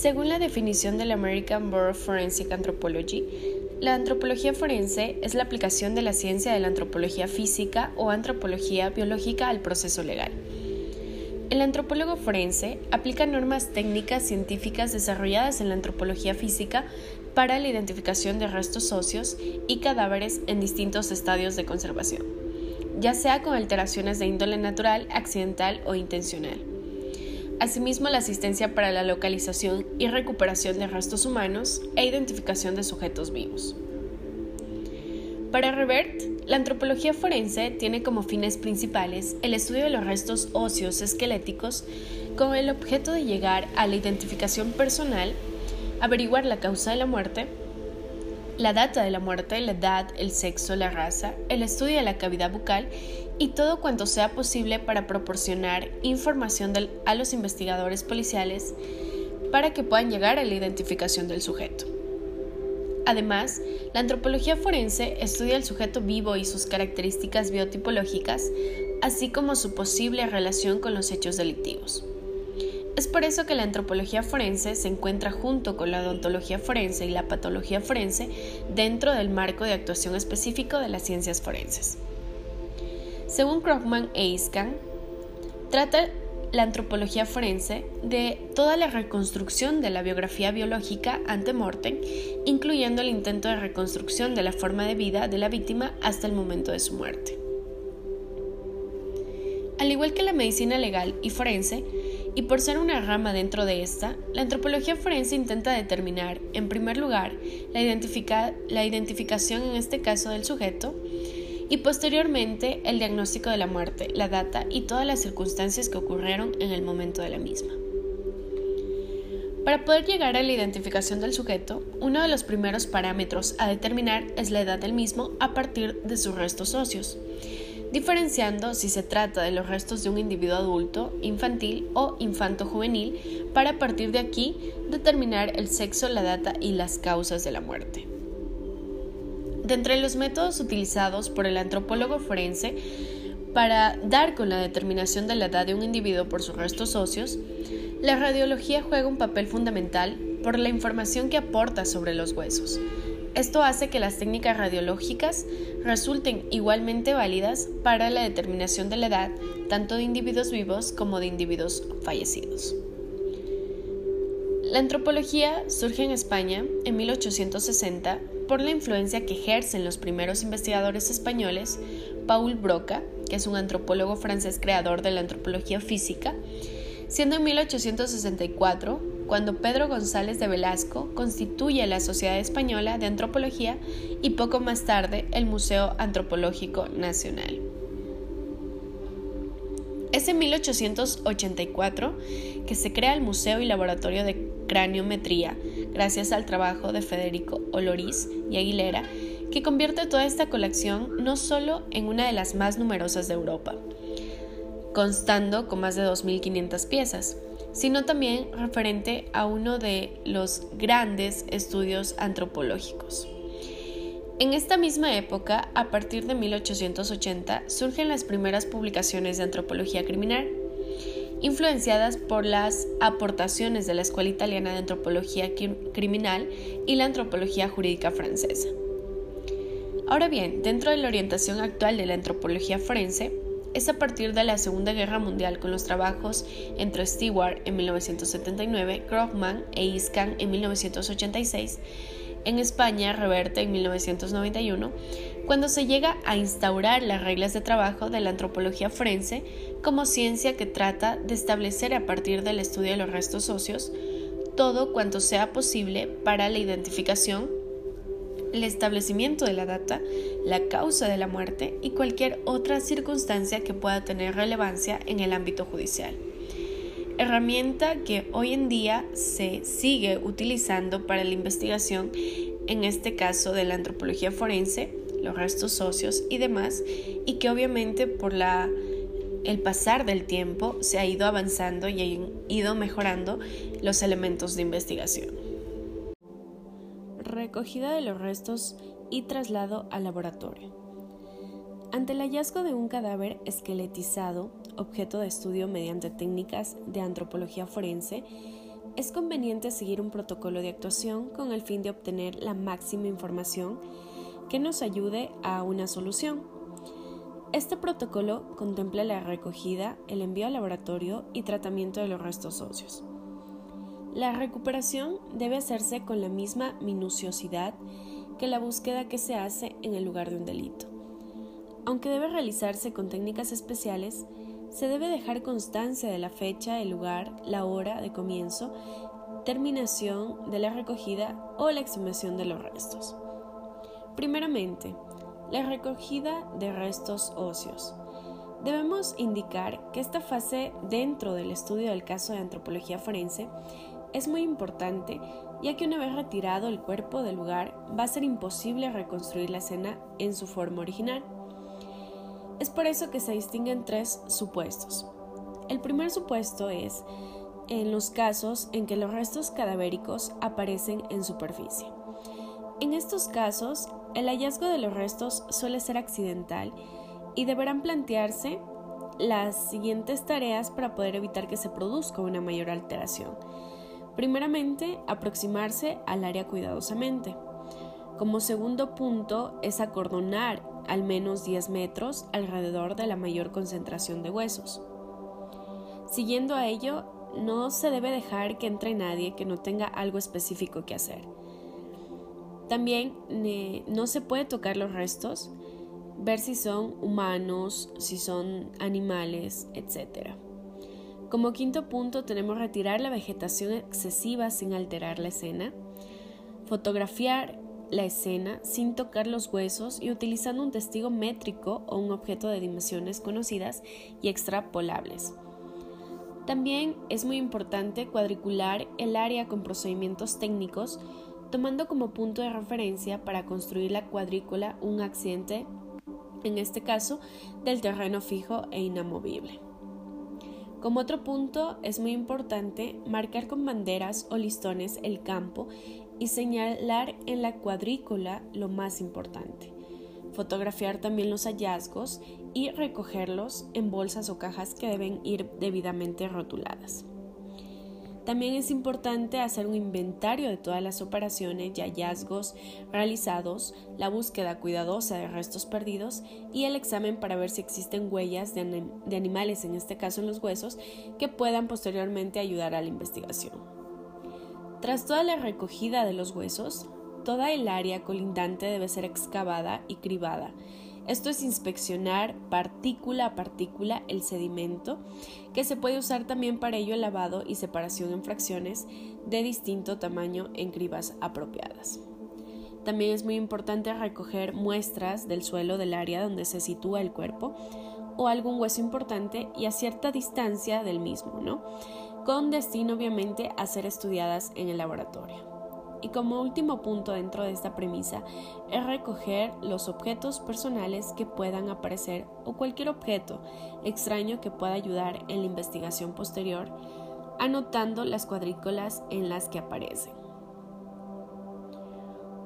Según la definición del American Board of Forensic Anthropology, la antropología forense es la aplicación de la ciencia de la antropología física o antropología biológica al proceso legal. El antropólogo forense aplica normas técnicas científicas desarrolladas en la antropología física para la identificación de restos óseos y cadáveres en distintos estadios de conservación, ya sea con alteraciones de índole natural, accidental o intencional. Asimismo, la asistencia para la localización y recuperación de restos humanos e identificación de sujetos vivos. Para Revert, la antropología forense tiene como fines principales el estudio de los restos óseos esqueléticos con el objeto de llegar a la identificación personal, averiguar la causa de la muerte, la data de la muerte, la edad, el sexo, la raza, el estudio de la cavidad bucal y todo cuanto sea posible para proporcionar información a los investigadores policiales para que puedan llegar a la identificación del sujeto. Además, la antropología forense estudia el sujeto vivo y sus características biotipológicas, así como su posible relación con los hechos delictivos. Es por eso que la antropología forense se encuentra junto con la odontología forense y la patología forense dentro del marco de actuación específico de las ciencias forenses. Según Krogman e Iskan, trata la antropología forense de toda la reconstrucción de la biografía biológica ante mortem, incluyendo el intento de reconstrucción de la forma de vida de la víctima hasta el momento de su muerte. Al igual que la medicina legal y forense, y por ser una rama dentro de esta, la antropología forense intenta determinar, en primer lugar, la, la identificación en este caso del sujeto, y posteriormente el diagnóstico de la muerte, la data y todas las circunstancias que ocurrieron en el momento de la misma. Para poder llegar a la identificación del sujeto, uno de los primeros parámetros a determinar es la edad del mismo a partir de sus restos óseos, diferenciando si se trata de los restos de un individuo adulto, infantil o infanto juvenil, para a partir de aquí determinar el sexo, la data y las causas de la muerte. Entre los métodos utilizados por el antropólogo forense para dar con la determinación de la edad de un individuo por sus restos óseos, la radiología juega un papel fundamental por la información que aporta sobre los huesos. Esto hace que las técnicas radiológicas resulten igualmente válidas para la determinación de la edad tanto de individuos vivos como de individuos fallecidos. La antropología surge en España en 1860 por la influencia que ejercen los primeros investigadores españoles, Paul Broca, que es un antropólogo francés creador de la antropología física, siendo en 1864 cuando Pedro González de Velasco constituye la Sociedad Española de Antropología y poco más tarde el Museo Antropológico Nacional. Es en 1884 que se crea el Museo y Laboratorio de Craniometría, gracias al trabajo de Federico Oloriz y Aguilera, que convierte toda esta colección no solo en una de las más numerosas de Europa, constando con más de 2.500 piezas, sino también referente a uno de los grandes estudios antropológicos. En esta misma época, a partir de 1880, surgen las primeras publicaciones de antropología criminal, influenciadas por las aportaciones de la Escuela Italiana de Antropología Criminal y la Antropología Jurídica Francesa. Ahora bien, dentro de la orientación actual de la antropología forense, es a partir de la Segunda Guerra Mundial con los trabajos entre Stewart en 1979, Krogman e Iskan en 1986, en España Reverte en 1991, cuando se llega a instaurar las reglas de trabajo de la antropología forense como ciencia que trata de establecer a partir del estudio de los restos óseos todo cuanto sea posible para la identificación, el establecimiento de la data, la causa de la muerte y cualquier otra circunstancia que pueda tener relevancia en el ámbito judicial. Herramienta que hoy en día se sigue utilizando para la investigación, en este caso de la antropología forense, los restos óseos y demás, y que obviamente por la el pasar del tiempo se ha ido avanzando y ha ido mejorando los elementos de investigación. Recogida de los restos y traslado al laboratorio. Ante el hallazgo de un cadáver esqueletizado, objeto de estudio mediante técnicas de antropología forense, es conveniente seguir un protocolo de actuación con el fin de obtener la máxima información que nos ayude a una solución. Este protocolo contempla la recogida, el envío al laboratorio y tratamiento de los restos óseos. La recuperación debe hacerse con la misma minuciosidad que la búsqueda que se hace en el lugar de un delito. Aunque debe realizarse con técnicas especiales, se debe dejar constancia de la fecha, el lugar, la hora de comienzo, terminación de la recogida o la exhumación de los restos. Primeramente, la recogida de restos óseos. Debemos indicar que esta fase dentro del estudio del caso de antropología forense es muy importante ya que una vez retirado el cuerpo del lugar va a ser imposible reconstruir la escena en su forma original. Es por eso que se distinguen tres supuestos. El primer supuesto es en los casos en que los restos cadavéricos aparecen en superficie. En estos casos, el hallazgo de los restos suele ser accidental y deberán plantearse las siguientes tareas para poder evitar que se produzca una mayor alteración. Primeramente, aproximarse al área cuidadosamente. Como segundo punto es acordonar al menos 10 metros alrededor de la mayor concentración de huesos. Siguiendo a ello, no se debe dejar que entre nadie que no tenga algo específico que hacer. También no se puede tocar los restos, ver si son humanos, si son animales, etc. Como quinto punto tenemos retirar la vegetación excesiva sin alterar la escena, fotografiar la escena sin tocar los huesos y utilizando un testigo métrico o un objeto de dimensiones conocidas y extrapolables. También es muy importante cuadricular el área con procedimientos técnicos, tomando como punto de referencia para construir la cuadrícula un accidente, en este caso, del terreno fijo e inamovible. Como otro punto, es muy importante marcar con banderas o listones el campo y señalar en la cuadrícula lo más importante. Fotografiar también los hallazgos y recogerlos en bolsas o cajas que deben ir debidamente rotuladas. También es importante hacer un inventario de todas las operaciones y hallazgos realizados, la búsqueda cuidadosa de restos perdidos y el examen para ver si existen huellas de, animales, en este caso en los huesos, que puedan posteriormente ayudar a la investigación. Tras toda la recogida de los huesos, toda el área colindante debe ser excavada y cribada esto es inspeccionar partícula a partícula el sedimento, que se puede usar también para ello el lavado y separación en fracciones de distinto tamaño en cribas apropiadas. También es muy importante recoger muestras del suelo del área donde se sitúa el cuerpo o algún hueso importante y a cierta distancia del mismo, ¿no? Con destino obviamente a ser estudiadas en el laboratorio. Y como último punto dentro de esta premisa es recoger los objetos personales que puedan aparecer o cualquier objeto extraño que pueda ayudar en la investigación posterior, anotando las cuadrículas en las que aparecen.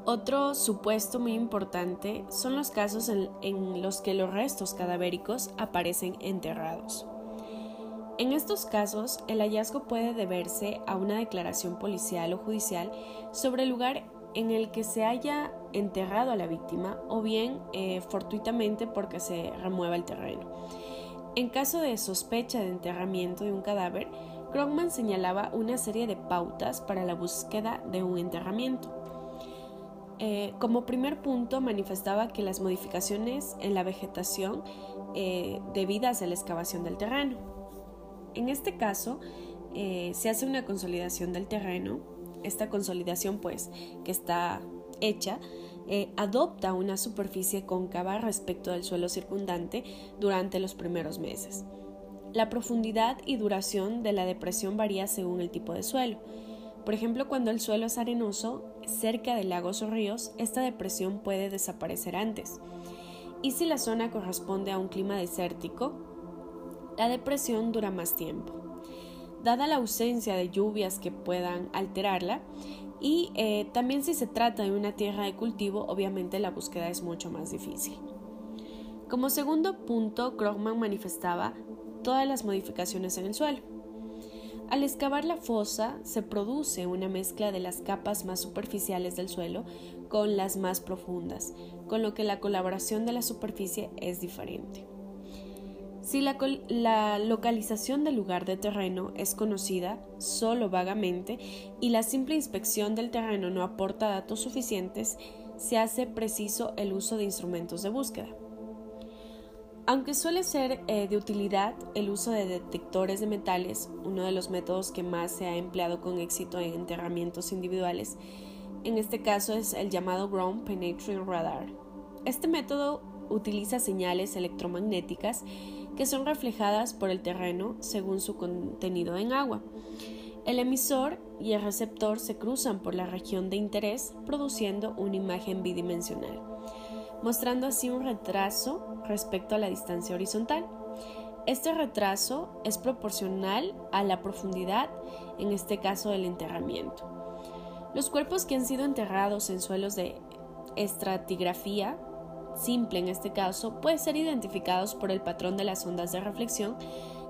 Otro supuesto muy importante son los casos en, en los que los restos cadavéricos aparecen enterrados. En estos casos, el hallazgo puede deberse a una declaración policial o judicial sobre el lugar en el que se haya enterrado a la víctima o bien eh, fortuitamente porque se remueva el terreno. En caso de sospecha de enterramiento de un cadáver, Krogman señalaba una serie de pautas para la búsqueda de un enterramiento. Eh, como primer punto manifestaba que las modificaciones en la vegetación eh, debidas a la excavación del terreno, en este caso, eh, se hace una consolidación del terreno. Esta consolidación, pues, que está hecha, eh, adopta una superficie cóncava respecto del suelo circundante durante los primeros meses. La profundidad y duración de la depresión varía según el tipo de suelo. Por ejemplo, cuando el suelo es arenoso, cerca de lagos o ríos, esta depresión puede desaparecer antes. Y si la zona corresponde a un clima desértico, la depresión dura más tiempo. Dada la ausencia de lluvias que puedan alterarla, y eh, también si se trata de una tierra de cultivo, obviamente la búsqueda es mucho más difícil. Como segundo punto, Krogman manifestaba todas las modificaciones en el suelo. Al excavar la fosa se produce una mezcla de las capas más superficiales del suelo con las más profundas, con lo que la colaboración de la superficie es diferente. Si la, localización del lugar de terreno es conocida solo vagamente y la simple inspección del terreno no aporta datos suficientes, se hace preciso el uso de instrumentos de búsqueda. Aunque suele ser eh, de utilidad el uso de detectores de metales, uno de los métodos que más se ha empleado con éxito en enterramientos individuales, en este caso es el llamado Ground Penetrating Radar. Este método utiliza señales electromagnéticas que son reflejadas por el terreno según su contenido en agua. El emisor y el receptor se cruzan por la región de interés produciendo una imagen bidimensional, mostrando así un retraso respecto a la distancia horizontal. Este retraso es proporcional a la profundidad, en este caso del enterramiento. Los cuerpos que han sido enterrados en suelos de estratigrafía simple en este caso, puede ser identificados por el patrón de las ondas de reflexión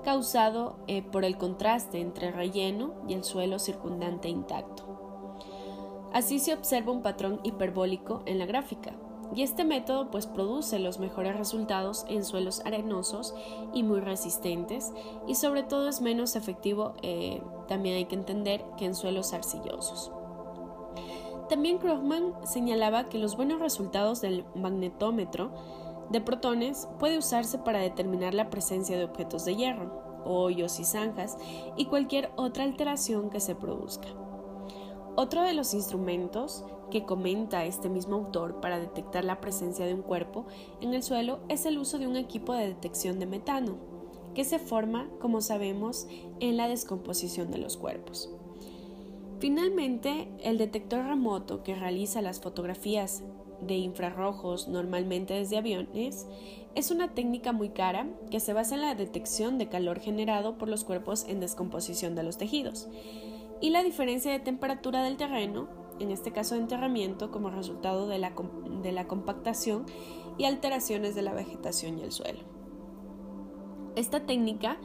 causado eh, por el contraste entre el relleno y el suelo circundante intacto. Así se observa un patrón hiperbólico en la gráfica, y este método pues produce los mejores resultados en suelos arenosos y muy resistentes y sobre todo es menos efectivo, eh, también hay que entender, que en suelos arcillosos. También Krugman señalaba que los buenos resultados del magnetómetro de protones puede usarse para determinar la presencia de objetos de hierro, hoyos y zanjas y cualquier otra alteración que se produzca. Otro de los instrumentos que comenta este mismo autor para detectar la presencia de un cuerpo en el suelo es el uso de un equipo de detección de metano, que se forma, como sabemos, en la descomposición de los cuerpos. Finalmente, el detector remoto que realiza las fotografías de infrarrojos normalmente desde aviones es una técnica muy cara que se basa en la detección de calor generado por los cuerpos en descomposición de los tejidos y la diferencia de temperatura del terreno, en este caso de enterramiento, como resultado de la, de la compactación y alteraciones de la vegetación y el suelo. Esta técnica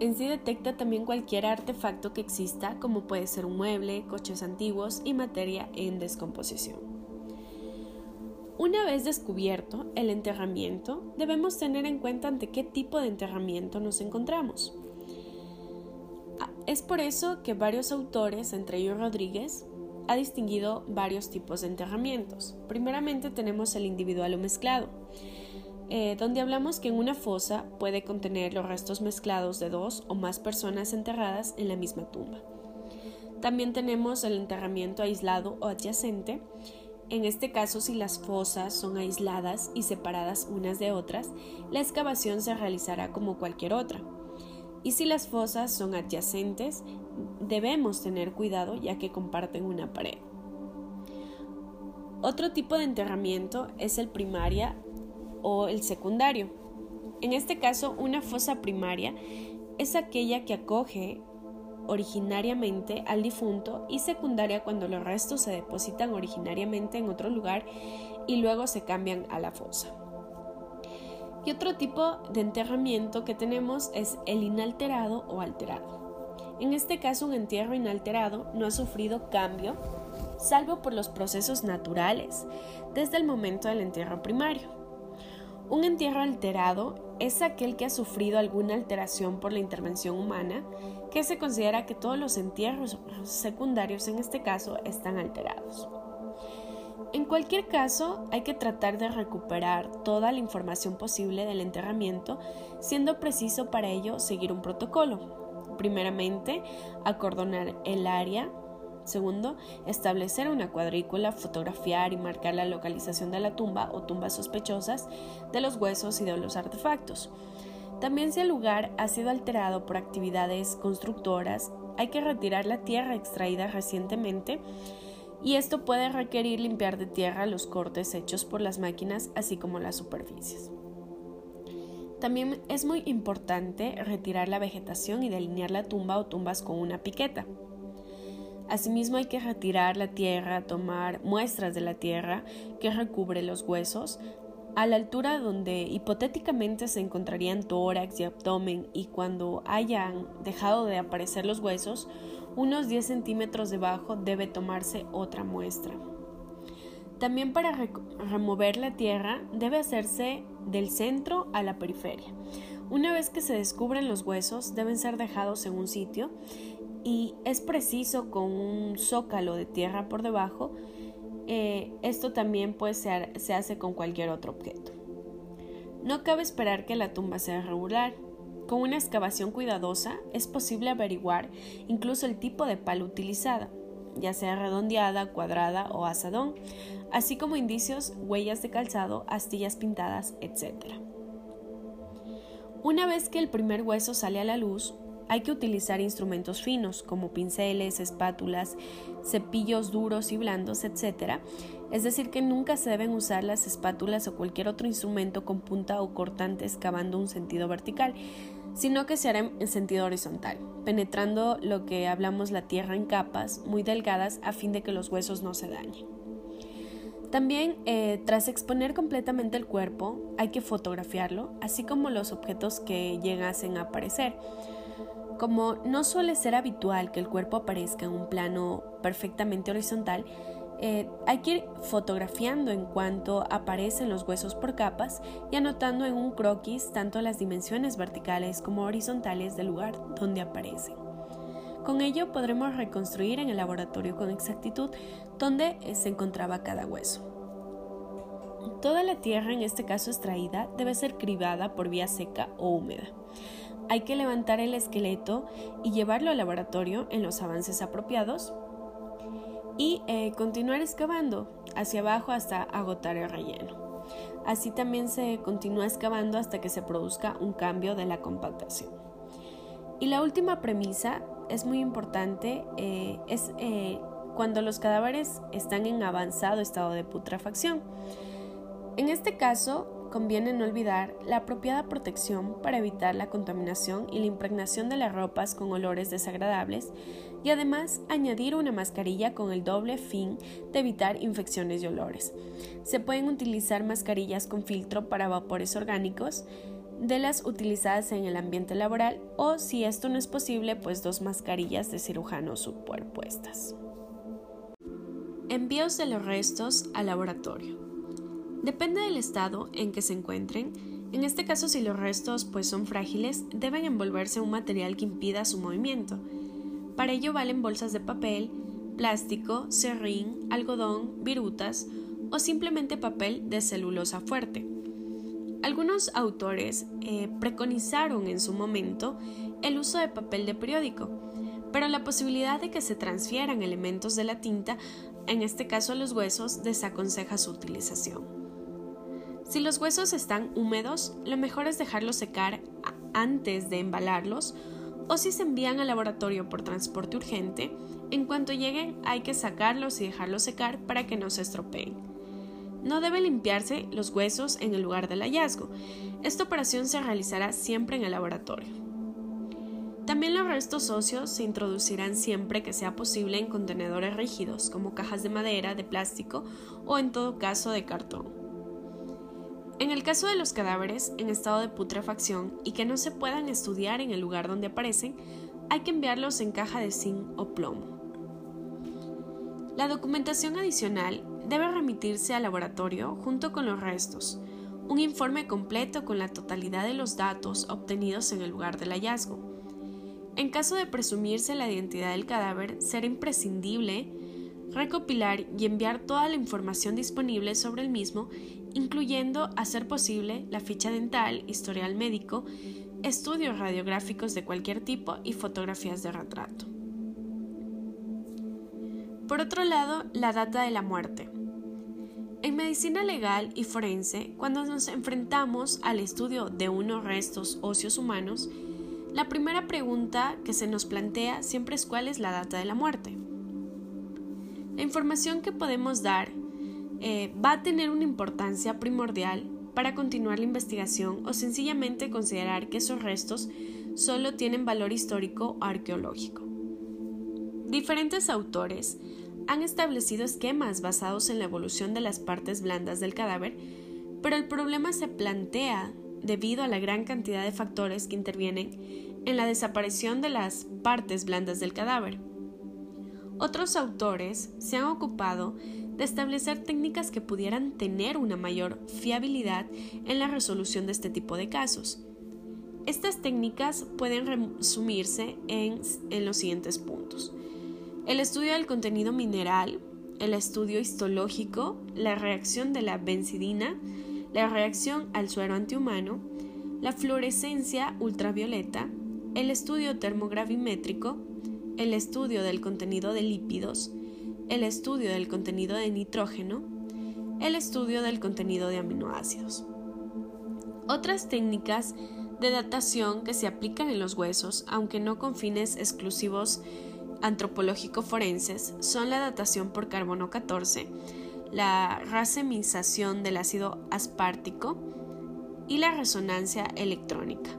en sí detecta también cualquier artefacto que exista, como puede ser un mueble, coches antiguos y materia en descomposición. Una vez descubierto el enterramiento, debemos tener en cuenta ante qué tipo de enterramiento nos encontramos. Ah, es por eso que varios autores, entre ellos Rodríguez, ha distinguido varios tipos de enterramientos. Primeramente tenemos el individual o mezclado eh, donde hablamos que en una fosa puede contener los restos mezclados de dos o más personas enterradas en la misma tumba. También tenemos el enterramiento aislado o adyacente. En este caso, si las fosas son aisladas y separadas unas de otras, la excavación se realizará como cualquier otra. Y si las fosas son adyacentes, debemos tener cuidado ya que comparten una pared. Otro tipo de enterramiento es el primaria o el secundario. En este caso, una fosa primaria es aquella que acoge originariamente al difunto y secundaria cuando los restos se depositan originariamente en otro lugar y luego se cambian a la fosa. Y otro tipo de enterramiento que tenemos es el inalterado o alterado. En este caso, un entierro inalterado no ha sufrido cambio, salvo por los procesos naturales, desde el momento del entierro primario. Un entierro alterado es aquel que ha sufrido alguna alteración por la intervención humana, que se considera que todos los entierros secundarios en este caso están alterados. En cualquier caso, hay que tratar de recuperar toda la información posible del enterramiento, siendo preciso para ello seguir un protocolo. Primeramente, acordonar el área Segundo, establecer una cuadrícula, fotografiar y marcar la localización de la tumba o tumbas sospechosas de los huesos y de los artefactos. También si el lugar ha sido alterado por actividades constructoras, hay que retirar la tierra extraída recientemente y esto puede requerir limpiar de tierra los cortes hechos por las máquinas así como las superficies. También es muy importante retirar la vegetación y delinear la tumba o tumbas con una piqueta. Asimismo hay que retirar la tierra, tomar muestras de la tierra que recubre los huesos a la altura donde hipotéticamente se encontrarían tórax y abdomen y cuando hayan dejado de aparecer los huesos, unos 10 centímetros debajo debe tomarse otra muestra. También para remover la tierra debe hacerse del centro a la periferia. Una vez que se descubren los huesos deben ser dejados en un sitio y es preciso con un zócalo de tierra por debajo eh, esto también pues, se, se hace con cualquier otro objeto. No cabe esperar que la tumba sea regular. Con una excavación cuidadosa es posible averiguar incluso el tipo de palo utilizada, ya sea redondeada, cuadrada o asadón, así como indicios, huellas de calzado, astillas pintadas, etc. Una vez que el primer hueso sale a la luz, hay que utilizar instrumentos finos como pinceles, espátulas, cepillos duros y blandos, etc. Es decir, que nunca se deben usar las espátulas o cualquier otro instrumento con punta o cortante excavando un sentido vertical, sino que se hará en sentido horizontal, penetrando lo que hablamos la tierra en capas muy delgadas a fin de que los huesos no se dañen. También, eh, tras exponer completamente el cuerpo, hay que fotografiarlo, así como los objetos que llegasen a aparecer. Como no suele ser habitual que el cuerpo aparezca en un plano perfectamente horizontal, eh, hay que ir fotografiando en cuanto aparecen los huesos por capas y anotando en un croquis tanto las dimensiones verticales como horizontales del lugar donde aparecen. Con ello podremos reconstruir en el laboratorio con exactitud dónde eh, se encontraba cada hueso. Toda la tierra, en este caso extraída, debe ser cribada por vía seca o húmeda. Hay que levantar el esqueleto y llevarlo al laboratorio en los avances apropiados y eh, continuar excavando hacia abajo hasta agotar el relleno. Así también se continúa excavando hasta que se produzca un cambio de la compactación. Y la última premisa es muy importante, eh, es eh, cuando los cadáveres están en avanzado estado de putrefacción. En este caso, conviene no olvidar la apropiada protección para evitar la contaminación y la impregnación de las ropas con olores desagradables y además añadir una mascarilla con el doble fin de evitar infecciones y olores. Se pueden utilizar mascarillas con filtro para vapores orgánicos de las utilizadas en el ambiente laboral o si esto no es posible pues dos mascarillas de cirujano superpuestas. Envíos de los restos al laboratorio. Depende del estado en que se encuentren. En este caso, si los restos pues son frágiles, deben envolverse en un material que impida su movimiento. Para ello valen bolsas de papel, plástico, serrín, algodón, virutas o simplemente papel de celulosa fuerte. Algunos autores eh, preconizaron en su momento el uso de papel de periódico, pero la posibilidad de que se transfieran elementos de la tinta, en este caso los huesos, desaconseja su utilización. Si los huesos están húmedos, lo mejor es dejarlos secar antes de embalarlos o si se envían al laboratorio por transporte urgente, en cuanto lleguen hay que sacarlos y dejarlos secar para que no se estropeen. No deben limpiarse los huesos en el lugar del hallazgo. Esta operación se realizará siempre en el laboratorio. También los restos óseos se introducirán siempre que sea posible en contenedores rígidos, como cajas de madera, de plástico o en todo caso de cartón. En el caso de los cadáveres en estado de putrefacción y que no se puedan estudiar en el lugar donde aparecen, hay que enviarlos en caja de zinc o plomo. La documentación adicional debe remitirse al laboratorio junto con los restos, un informe completo con la totalidad de los datos obtenidos en el lugar del hallazgo. En caso de presumirse la identidad del cadáver, será imprescindible recopilar y enviar toda la información disponible sobre el mismo, incluyendo, a ser posible, la ficha dental, historial médico, estudios radiográficos de cualquier tipo y fotografías de retrato. Por otro lado, la data de la muerte. En medicina legal y forense, cuando nos enfrentamos al estudio de unos restos óseos humanos, la primera pregunta que se nos plantea siempre es cuál es la data de la muerte. La información que podemos dar eh, va a tener una importancia primordial para continuar la investigación o sencillamente considerar que esos restos solo tienen valor histórico o arqueológico. Diferentes autores han establecido esquemas basados en la evolución de las partes blandas del cadáver, pero el problema se plantea debido a la gran cantidad de factores que intervienen en la desaparición de las partes blandas del cadáver. Otros autores se han ocupado de establecer técnicas que pudieran tener una mayor fiabilidad en la resolución de este tipo de casos. Estas técnicas pueden resumirse en, los siguientes puntos. El estudio del contenido mineral, el estudio histológico, la reacción de la bencidina, la reacción al suero antihumano, la fluorescencia ultravioleta, el estudio termogravimétrico, el estudio del contenido de lípidos, el estudio del contenido de nitrógeno, el estudio del contenido de aminoácidos. Otras técnicas de datación que se aplican en los huesos, aunque no con fines exclusivos antropológico-forenses, son la datación por carbono 14, la racemización del ácido aspartico y la resonancia electrónica.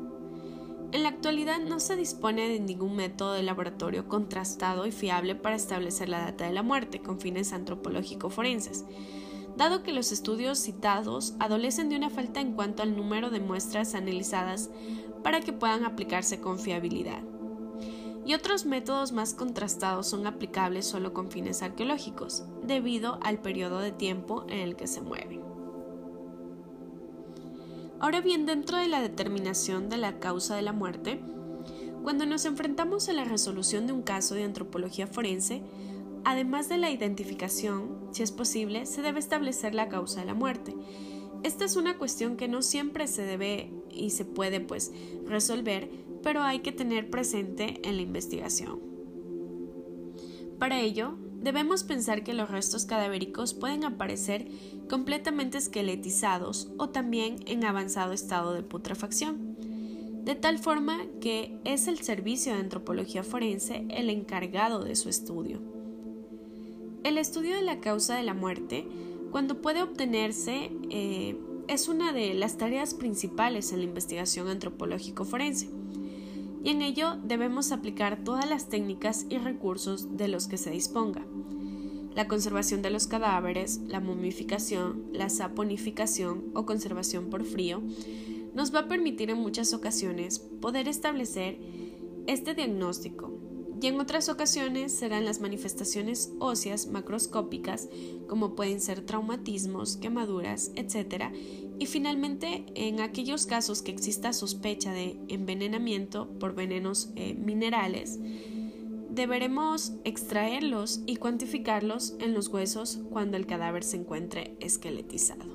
En la actualidad no se dispone de ningún método de laboratorio contrastado y fiable para establecer la data de la muerte con fines antropológico-forenses, dado que los estudios citados adolecen de una falta en cuanto al número de muestras analizadas para que puedan aplicarse con fiabilidad. Y otros métodos más contrastados son aplicables solo con fines arqueológicos, debido al periodo de tiempo en el que se mueven. Ahora bien, dentro de la determinación de la causa de la muerte, cuando nos enfrentamos a la resolución de un caso de antropología forense, además de la identificación, si es posible, se debe establecer la causa de la muerte. Esta es una cuestión que no siempre se debe y se puede pues resolver, pero hay que tener presente en la investigación. Para ello, debemos pensar que los restos cadavéricos pueden aparecer completamente esqueletizados o también en avanzado estado de putrefacción, de tal forma que es el servicio de antropología forense el encargado de su estudio. El estudio de la causa de la muerte, cuando puede obtenerse, eh, es una de las tareas principales en la investigación antropológico forense y en ello debemos aplicar todas las técnicas y recursos de los que se disponga. La conservación de los cadáveres, la momificación, la saponificación o conservación por frío nos va a permitir en muchas ocasiones poder establecer este diagnóstico y en otras ocasiones serán las manifestaciones óseas macroscópicas como pueden ser traumatismos, quemaduras, etc. Y finalmente, en aquellos casos que exista sospecha de envenenamiento por venenos eh, minerales, deberemos extraerlos y cuantificarlos en los huesos cuando el cadáver se encuentre esqueletizado.